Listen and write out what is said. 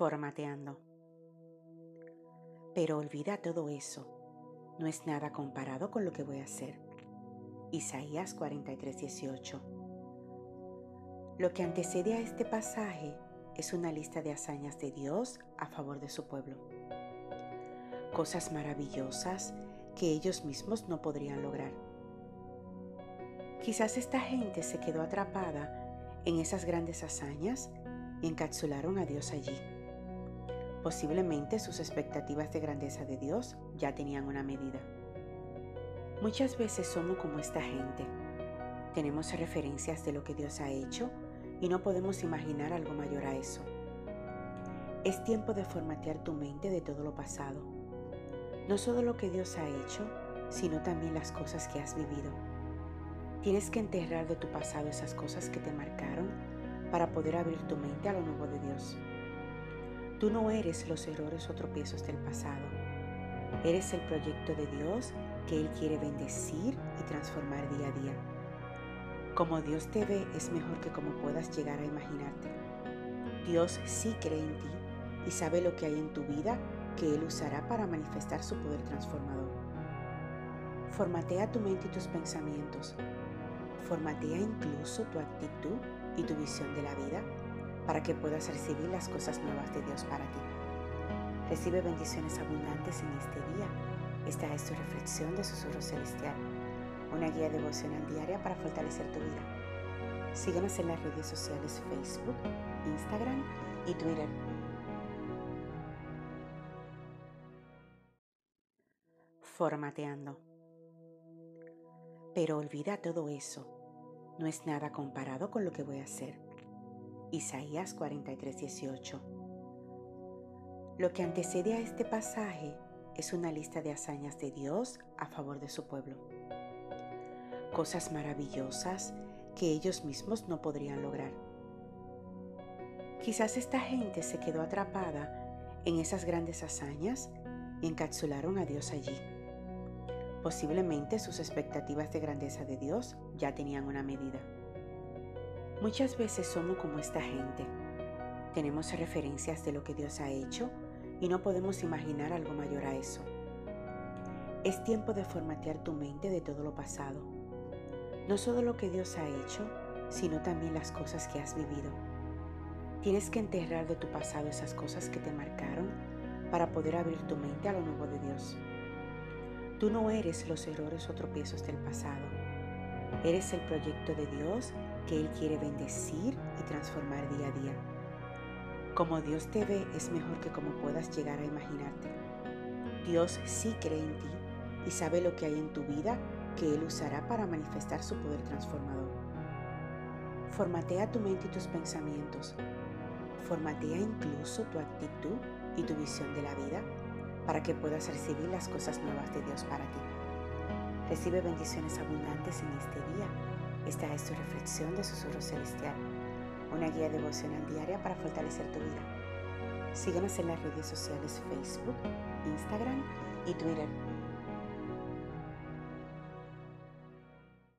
formateando. Pero olvida todo eso. No es nada comparado con lo que voy a hacer. Isaías 43:18. Lo que antecede a este pasaje es una lista de hazañas de Dios a favor de su pueblo. Cosas maravillosas que ellos mismos no podrían lograr. Quizás esta gente se quedó atrapada en esas grandes hazañas y encapsularon a Dios allí. Posiblemente sus expectativas de grandeza de Dios ya tenían una medida. Muchas veces somos como esta gente. Tenemos referencias de lo que Dios ha hecho y no podemos imaginar algo mayor a eso. Es tiempo de formatear tu mente de todo lo pasado. No solo lo que Dios ha hecho, sino también las cosas que has vivido. Tienes que enterrar de tu pasado esas cosas que te marcaron para poder abrir tu mente a lo nuevo de Dios. Tú no eres los errores o tropiezos del pasado. Eres el proyecto de Dios que Él quiere bendecir y transformar día a día. Como Dios te ve es mejor que como puedas llegar a imaginarte. Dios sí cree en ti y sabe lo que hay en tu vida que Él usará para manifestar su poder transformador. Formatea tu mente y tus pensamientos. Formatea incluso tu actitud y tu visión de la vida para que puedas recibir las cosas nuevas de Dios para ti. Recibe bendiciones abundantes en este día. Esta es tu reflexión de Susurro Celestial, una guía devocional diaria para fortalecer tu vida. Síguenos en las redes sociales Facebook, Instagram y Twitter. Formateando. Pero olvida todo eso. No es nada comparado con lo que voy a hacer Isaías 43:18. Lo que antecede a este pasaje es una lista de hazañas de Dios a favor de su pueblo. Cosas maravillosas que ellos mismos no podrían lograr. Quizás esta gente se quedó atrapada en esas grandes hazañas y encapsularon a Dios allí. Posiblemente sus expectativas de grandeza de Dios ya tenían una medida. Muchas veces somos como esta gente. Tenemos referencias de lo que Dios ha hecho y no podemos imaginar algo mayor a eso. Es tiempo de formatear tu mente de todo lo pasado. No solo lo que Dios ha hecho, sino también las cosas que has vivido. Tienes que enterrar de tu pasado esas cosas que te marcaron para poder abrir tu mente a lo nuevo de Dios. Tú no eres los errores o tropiezos del pasado. Eres el proyecto de Dios que Él quiere bendecir y transformar día a día. Como Dios te ve es mejor que como puedas llegar a imaginarte. Dios sí cree en ti y sabe lo que hay en tu vida que Él usará para manifestar su poder transformador. Formatea tu mente y tus pensamientos. Formatea incluso tu actitud y tu visión de la vida para que puedas recibir las cosas nuevas de Dios para ti. Recibe bendiciones abundantes en este día esta es tu reflexión de Susurro Celestial, una guía devocional diaria para fortalecer tu vida. Síguenos en las redes sociales Facebook, Instagram y Twitter